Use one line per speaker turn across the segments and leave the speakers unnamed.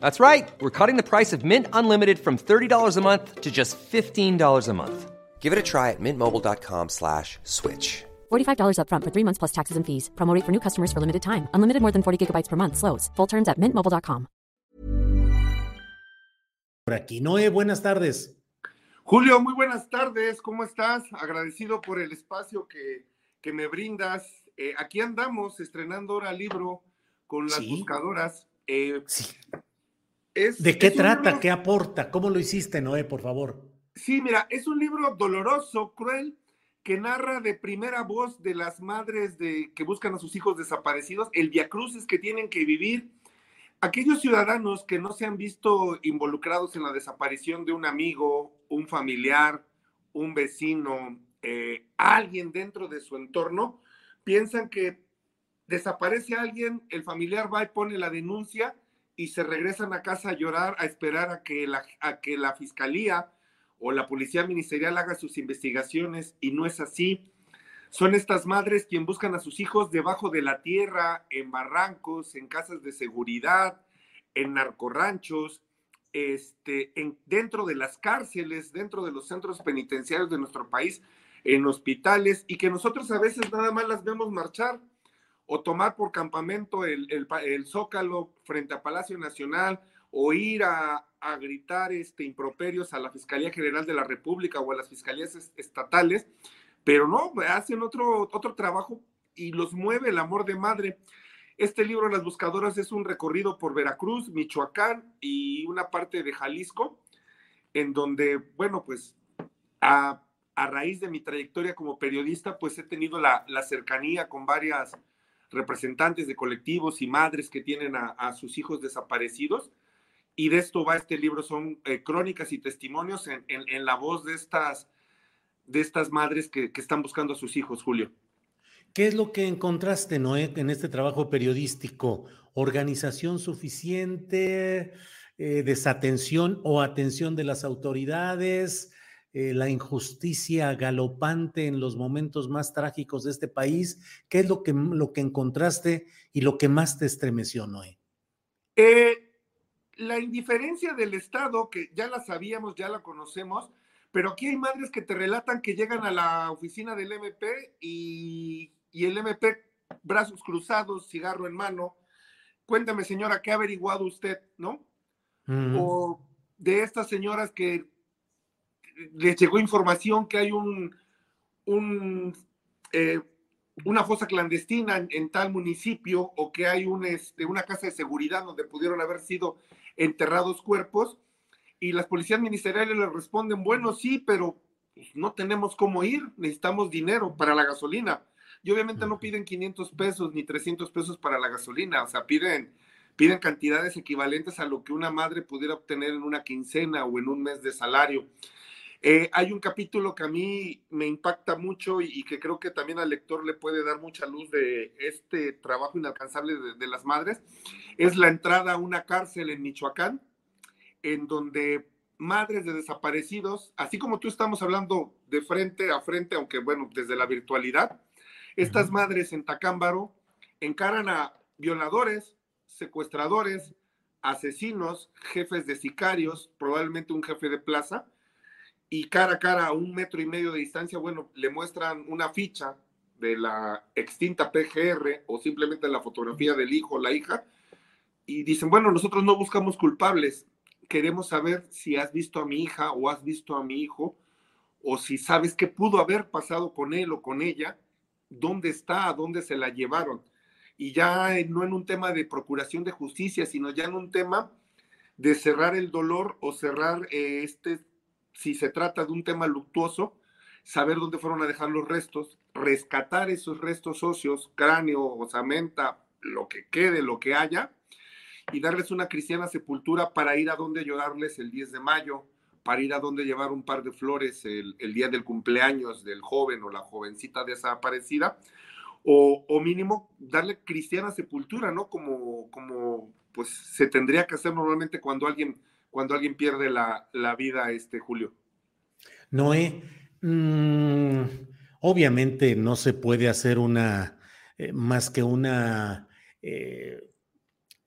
That's right. We're cutting the price of Mint Unlimited from $30 a month to just $15 a month. Give it a try at mintmobile.com slash switch.
$45 upfront for three months plus taxes and fees. Promote for new customers for limited time. Unlimited more than 40 gigabytes per month. Slows. Full terms at mintmobile.com.
Por aquí, Noé, buenas tardes.
Julio, muy buenas tardes. ¿Cómo estás? Agradecido por el espacio que, que me brindas. Eh, aquí andamos estrenando ahora libro con las
Sí.
buscadoras. Eh,
Sí.
Es-
¿De qué trata?
libro-
¿Qué aporta? ¿Cómo lo hiciste, Noé, por favor?
Sí, mira, es un libro doloroso, cruel, que narra de primera voz de las madres de, que buscan a sus hijos desaparecidos, el viacrucis que tienen que vivir aquellos ciudadanos que no se han visto involucrados en la desaparición de un amigo, un familiar, un vecino, eh, alguien dentro de su entorno, piensan que desaparece alguien, el familiar va y pone la denuncia y se regresan a casa a llorar, a esperar a que la, a que la fiscalía o la policía ministerial haga sus investigaciones y no es así. Son estas madres quien buscan a sus hijos debajo de la tierra, en barrancos, en casas de seguridad, en narcorranchos, este, en, dentro de las cárceles, dentro de los centros penitenciarios de nuestro país, en hospitales, y que nosotros a veces nada más las vemos marchar o tomar por campamento el, el, Zócalo frente a Palacio Nacional o ir a, a, gritar este, improperios a la Fiscalía General de la República o a las fiscalías estatales, pero no, hacen otro, otro trabajo y los mueve el amor de madre. Este libro, Las Buscadoras, es un recorrido por Veracruz, Michoacán y una parte de Jalisco, en donde, bueno, pues a, a raíz de mi trayectoria como periodista, pues he tenido la, la cercanía con varias representantes de colectivos y madres que tienen a, a, sus hijos desaparecidos. Y de esto va este libro, son eh, crónicas y testimonios en, en, en, la voz de estas, de estas madres que, que, están buscando a sus hijos, Julio.
¿Qué es lo que encontraste, Noé, en este trabajo periodístico? ¿Organización suficiente? Eh, ¿Desatención o atención de las autoridades? Eh, ¿La injusticia galopante en los momentos más trágicos de este país? ¿Qué es lo que, lo que encontraste y lo que más te estremeció, Noé?
Eh, la indiferencia del Estado, que ya la sabíamos, ya la conocemos, pero aquí hay madres que te relatan que llegan a la oficina del MP y, y, el MP, brazos cruzados, cigarro en mano. Cuéntame, señora, ¿qué ha averiguado usted, no? O de estas señoras que les llegó información que hay un, un eh, una fosa clandestina en, en, tal municipio o que hay un, este, una casa de seguridad donde pudieron haber sido enterrados cuerpos y las policías ministeriales les responden, bueno, sí, pero pues, no tenemos cómo ir, necesitamos dinero para la gasolina. Y obviamente no piden 500 pesos ni 300 pesos para la gasolina, o sea, piden, piden cantidades equivalentes a lo que una madre pudiera obtener en una quincena o en un mes de salario. Eh, hay un capítulo que a mí me impacta mucho y, y, que creo que también al lector le puede dar mucha luz de este trabajo inalcanzable de, de las madres. Es la entrada a una cárcel en Michoacán, en donde madres de desaparecidos, así como tú estamos hablando de frente a frente, aunque bueno, desde la virtualidad, estas madres en Tacámbaro encaran a violadores, secuestradores, asesinos, jefes de sicarios, probablemente un jefe de plaza, y cara a cara a un metro y medio de distancia, bueno, le muestran una ficha de la extinta PGR o simplemente la fotografía del hijo o la hija y dicen, bueno, nosotros no buscamos culpables, queremos saber si has visto a mi hija o has visto a mi hijo, o si sabes qué pudo haber pasado con él o con ella, dónde está, a dónde se la llevaron. Y ya no en un tema de procuración de justicia, sino ya en un tema de cerrar el dolor o cerrar eh, este, si se trata de un tema luctuoso, saber dónde fueron a dejar los restos, rescatar esos restos óseos, cráneo, osamenta, lo que quede, lo que haya, y darles una cristiana sepultura para ir a donde llorarles el 10 de mayo, para ir a donde llevar un par de flores el, día del cumpleaños del joven o la jovencita desaparecida, o, o, mínimo darle cristiana sepultura, ¿no? Como, como pues se tendría que hacer normalmente cuando alguien, cuando alguien pierde la, la vida, este Julio.
Noé, mmm, obviamente no se puede hacer una, eh, más que una eh,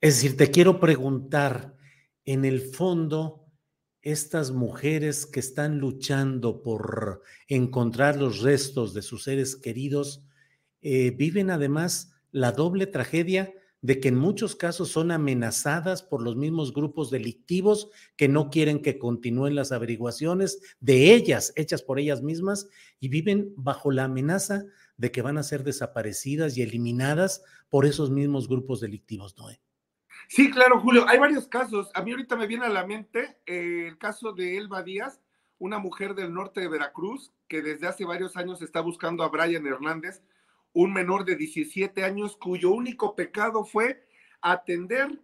es decir, te quiero preguntar, en el fondo, estas mujeres que están luchando por encontrar los restos de sus seres queridos, eh, viven además la doble tragedia de que en muchos casos son amenazadas por los mismos grupos delictivos que no quieren que continúen las averiguaciones de ellas, hechas por ellas mismas, y viven bajo la amenaza de que van a ser desaparecidas y eliminadas por esos mismos grupos delictivos, Noé.
Sí, claro, Julio. Hay varios casos. A mí ahorita me viene a la mente eh, el caso de Elba Díaz, una mujer del norte de Veracruz que desde hace varios años está buscando a Brian Hernández, un menor de 17 años cuyo único pecado fue atender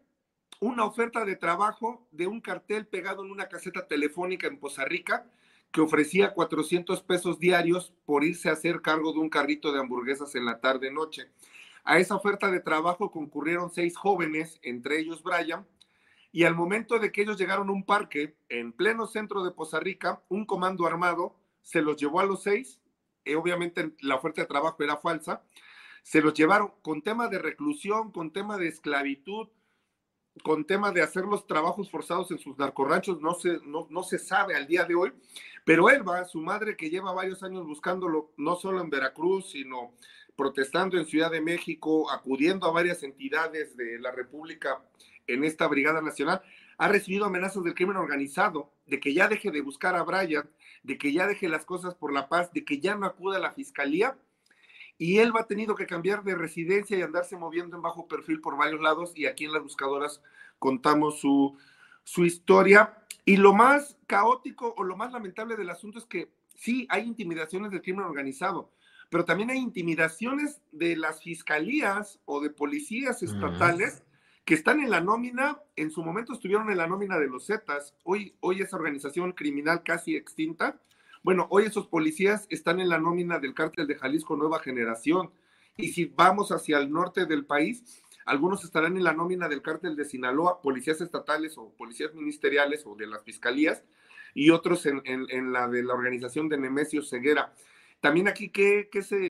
una oferta de trabajo de un cartel pegado en una caseta telefónica en Poza Rica que ofrecía 400 pesos diarios por irse a hacer cargo de un carrito de hamburguesas en la tarde-noche. A esa oferta de trabajo concurrieron seis jóvenes, entre ellos Brian, y al momento de que ellos llegaron a un parque en pleno centro de Poza Rica, un comando armado se los llevó a los seis, obviamente la oferta de trabajo era falsa, se los llevaron con tema de reclusión, con tema de esclavitud, con tema de hacer los trabajos forzados en sus narcorranchos, no se, no, no se sabe al día de hoy, pero Elba, su madre que lleva varios años buscándolo, no solo en Veracruz, sino protestando en Ciudad de México, acudiendo a varias entidades de la República en esta Brigada Nacional, ha recibido amenazas del crimen organizado, de que ya deje de buscar a Brian, de que ya deje las cosas por la paz, de que ya no acuda a la fiscalía. Y él va tenido que cambiar de residencia y andarse moviendo en bajo perfil por varios lados. Y aquí en las buscadoras contamos su, su historia. Y lo más caótico o lo más lamentable del asunto es que sí hay intimidaciones del crimen organizado pero también hay intimidaciones de las fiscalías o de policías estatales que están en la nómina, en su momento estuvieron en la nómina de los Zetas, hoy, hoy esa organización criminal casi extinta, bueno, hoy esos policías están en la nómina del cártel de Jalisco Nueva Generación, y si vamos hacia el norte del país, algunos estarán en la nómina del cártel de Sinaloa, policías estatales o policías ministeriales o de las fiscalías, y otros en, en, la de la organización de Nemesio Ceguera. También aquí, ¿qué, qué se...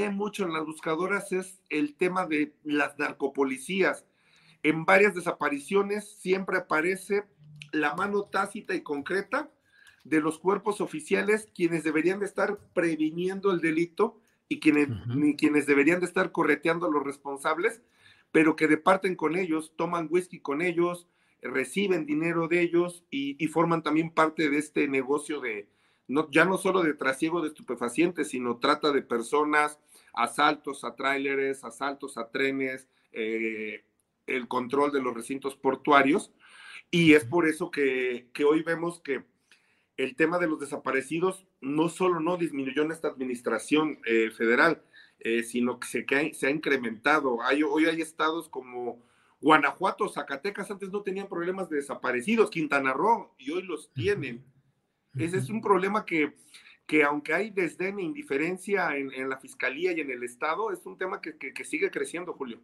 Ve mucho en las buscadoras es el tema de las narcopolicías. En varias desapariciones siempre aparece la mano tácita y concreta de los cuerpos oficiales quienes deberían de estar previniendo el delito y quienes, quienes deberían de estar correteando a los responsables, pero que departen con ellos, toman whisky con ellos, reciben dinero de ellos y, forman también parte de este negocio de, no, ya no solo de trasiego de estupefacientes, sino trata de personas, asaltos a tráileres, asaltos a trenes, eh, el control de los recintos portuarios. Y es por eso que, que hoy vemos que el tema de los desaparecidos no solo no disminuyó en esta administración eh, federal, eh, sino que se, que se ha incrementado. Hay, hoy hay estados como Guanajuato, Zacatecas, antes no tenían problemas de desaparecidos, Quintana Roo, y hoy los tienen. Ese es un problema que, que aunque hay desdén e indiferencia en, la fiscalía y en el Estado, es un tema que, que sigue creciendo, Julio.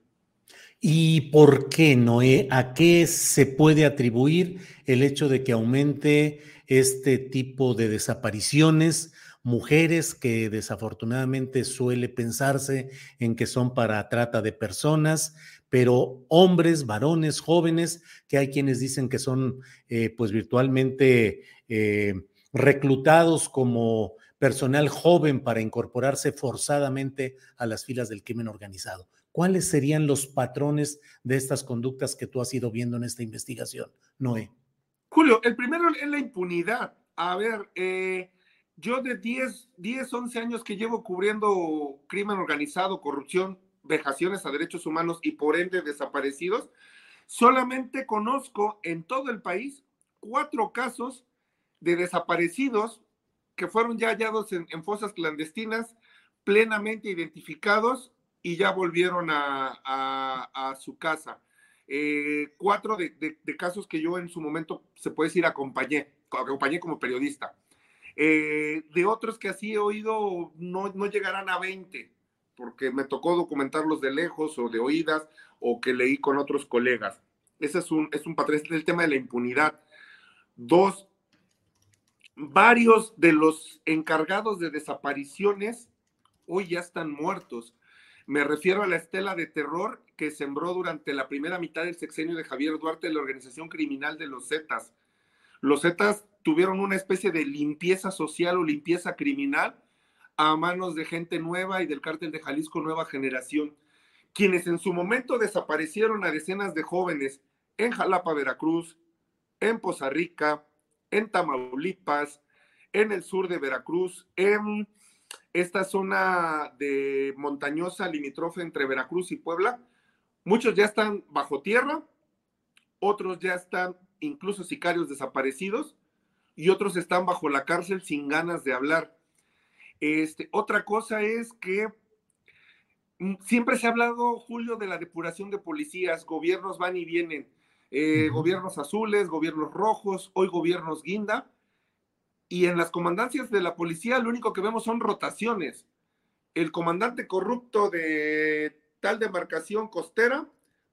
¿Y por qué, Noé? ¿A qué se puede atribuir el hecho de que aumente este tipo de desapariciones? Mujeres que desafortunadamente suele pensarse en que son para trata de personas, pero hombres, varones, jóvenes, que hay quienes dicen que son eh, pues virtualmente eh, reclutados como personal joven para incorporarse forzadamente a las filas del crimen organizado. ¿Cuáles serían los patrones de estas conductas que tú has ido viendo en esta investigación, Noé?
Julio, el primero es la impunidad. A ver, eh, yo de 10, 10, 11 años que llevo cubriendo crimen organizado, corrupción, vejaciones a derechos humanos y por ende desaparecidos, solamente conozco en todo el país cuatro casos de desaparecidos que fueron ya hallados en fosas clandestinas, plenamente identificados y ya volvieron a, su casa. Eh, cuatro de, casos que yo en su momento, se puede decir, acompañé, acompañé como periodista. Eh, de otros que así he oído, no, no llegarán a 20, porque me tocó documentarlos de lejos o de oídas o que leí con otros colegas. Ese es un, es un patrón, el tema de la impunidad. Dos, varios de los encargados de desapariciones hoy ya están muertos. Me refiero a la estela de terror que sembró durante la primera mitad del sexenio de Javier Duarte la organización criminal de los Zetas. Los Zetas tuvieron una especie de limpieza social o limpieza criminal a manos de gente nueva y del cártel de Jalisco Nueva Generación, quienes en su momento desaparecieron a decenas de jóvenes en Jalapa, Veracruz, en Poza Rica, en Tamaulipas, en el sur de Veracruz, en esta zona de montañosa limítrofe entre Veracruz y Puebla, muchos ya están bajo tierra, otros ya están incluso sicarios desaparecidos y otros están bajo la cárcel sin ganas de hablar. Este, otra cosa es que mm, siempre se ha hablado, Julio, de la depuración de policías, gobiernos van y vienen, eh, gobiernos azules, gobiernos rojos, hoy gobiernos guinda, y en las comandancias de la policía lo único que vemos son rotaciones. El comandante corrupto de tal demarcación costera,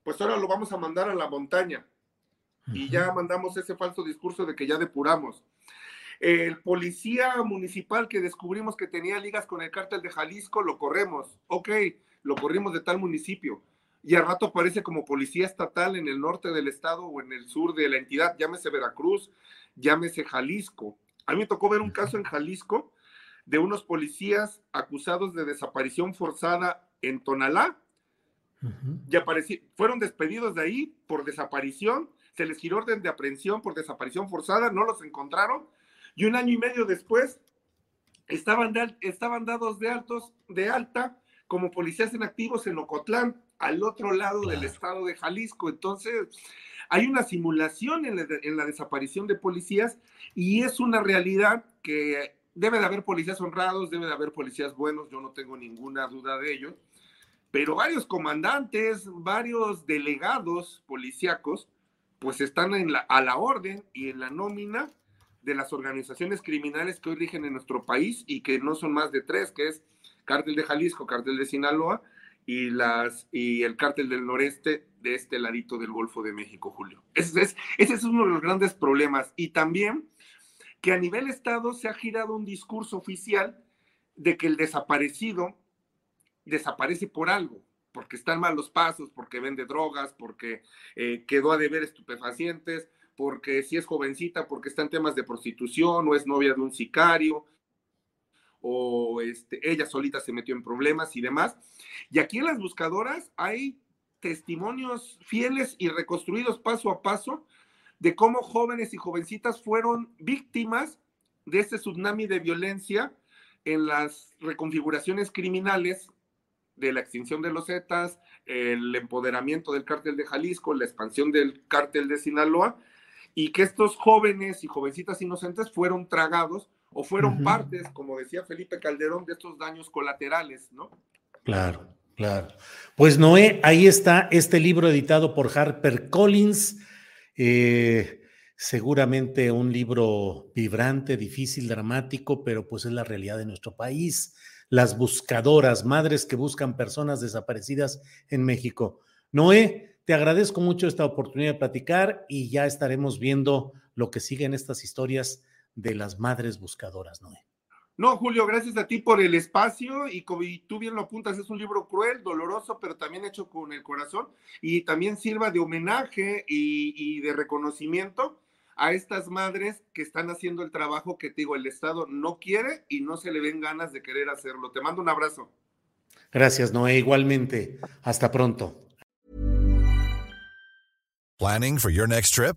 pues ahora lo vamos a mandar a la montaña. Y ya mandamos ese falso discurso de que ya depuramos. El policía municipal que descubrimos que tenía ligas con el cártel de Jalisco, lo corremos. Ok, lo corrimos de tal municipio. Y al rato aparece como policía estatal en el norte del estado o en el sur de la entidad, llámese Veracruz, llámese Jalisco. A mí me tocó ver un caso en Jalisco de unos policías acusados de desaparición forzada en Tonalá. Y fueron despedidos de ahí por desaparición, se les giró orden de aprehensión por desaparición forzada, no los encontraron y un año y medio después estaban, estaban dados de, altos, de alta como policías en activos en Ocotlán, al otro lado del estado de Jalisco. Entonces, hay una simulación en la, desaparición de policías y es una realidad que debe de haber policías honrados, debe de haber policías buenos, yo no tengo ninguna duda de ello, pero varios comandantes, varios delegados policíacos, pues están en la, a la orden y en la nómina de las organizaciones criminales que hoy rigen en nuestro país y que no son más de tres, que es Cártel de Jalisco, Cártel de Sinaloa y, las, y el Cártel del Noreste de este ladito del Golfo de México, Julio. Ese es, ese es uno de los grandes problemas. Y también que a nivel Estado se ha girado un discurso oficial de que el desaparecido desaparece por algo, porque están malos pasos, porque vende drogas, porque eh, quedó a deber estupefacientes, porque si es jovencita, porque está en temas de prostitución o es novia de un sicario, o este, ella solita se metió en problemas y demás. Y aquí en las buscadoras hay testimonios fieles y reconstruidos paso a paso de cómo jóvenes y jovencitas fueron víctimas de este tsunami de violencia en las reconfiguraciones criminales de la extinción de los Zetas, el empoderamiento del cártel de Jalisco, la expansión del cártel de Sinaloa, y que estos jóvenes y jovencitas inocentes fueron tragados o fueron partes, como decía Felipe Calderón, de estos daños colaterales, ¿no?
Claro, claro. Pues Noé, ahí está este libro editado por Harper Collins. Eh, seguramente un libro vibrante, difícil, dramático, pero pues es la realidad de nuestro país. Las buscadoras, madres que buscan personas desaparecidas en México. Noé, te agradezco mucho esta oportunidad de platicar y ya estaremos viendo lo que sigue en estas historias de las madres buscadoras, Noé.
No, Julio, gracias a ti por el espacio y como tú bien lo apuntas, es un libro cruel, doloroso, pero también hecho con el corazón y también sirva de homenaje y, y de reconocimiento a estas madres que están haciendo el trabajo que te digo, el Estado no quiere y no se le ven ganas de querer hacerlo. Te mando un abrazo.
Gracias, Noé. Igualmente. Hasta pronto.
Planning for your next trip?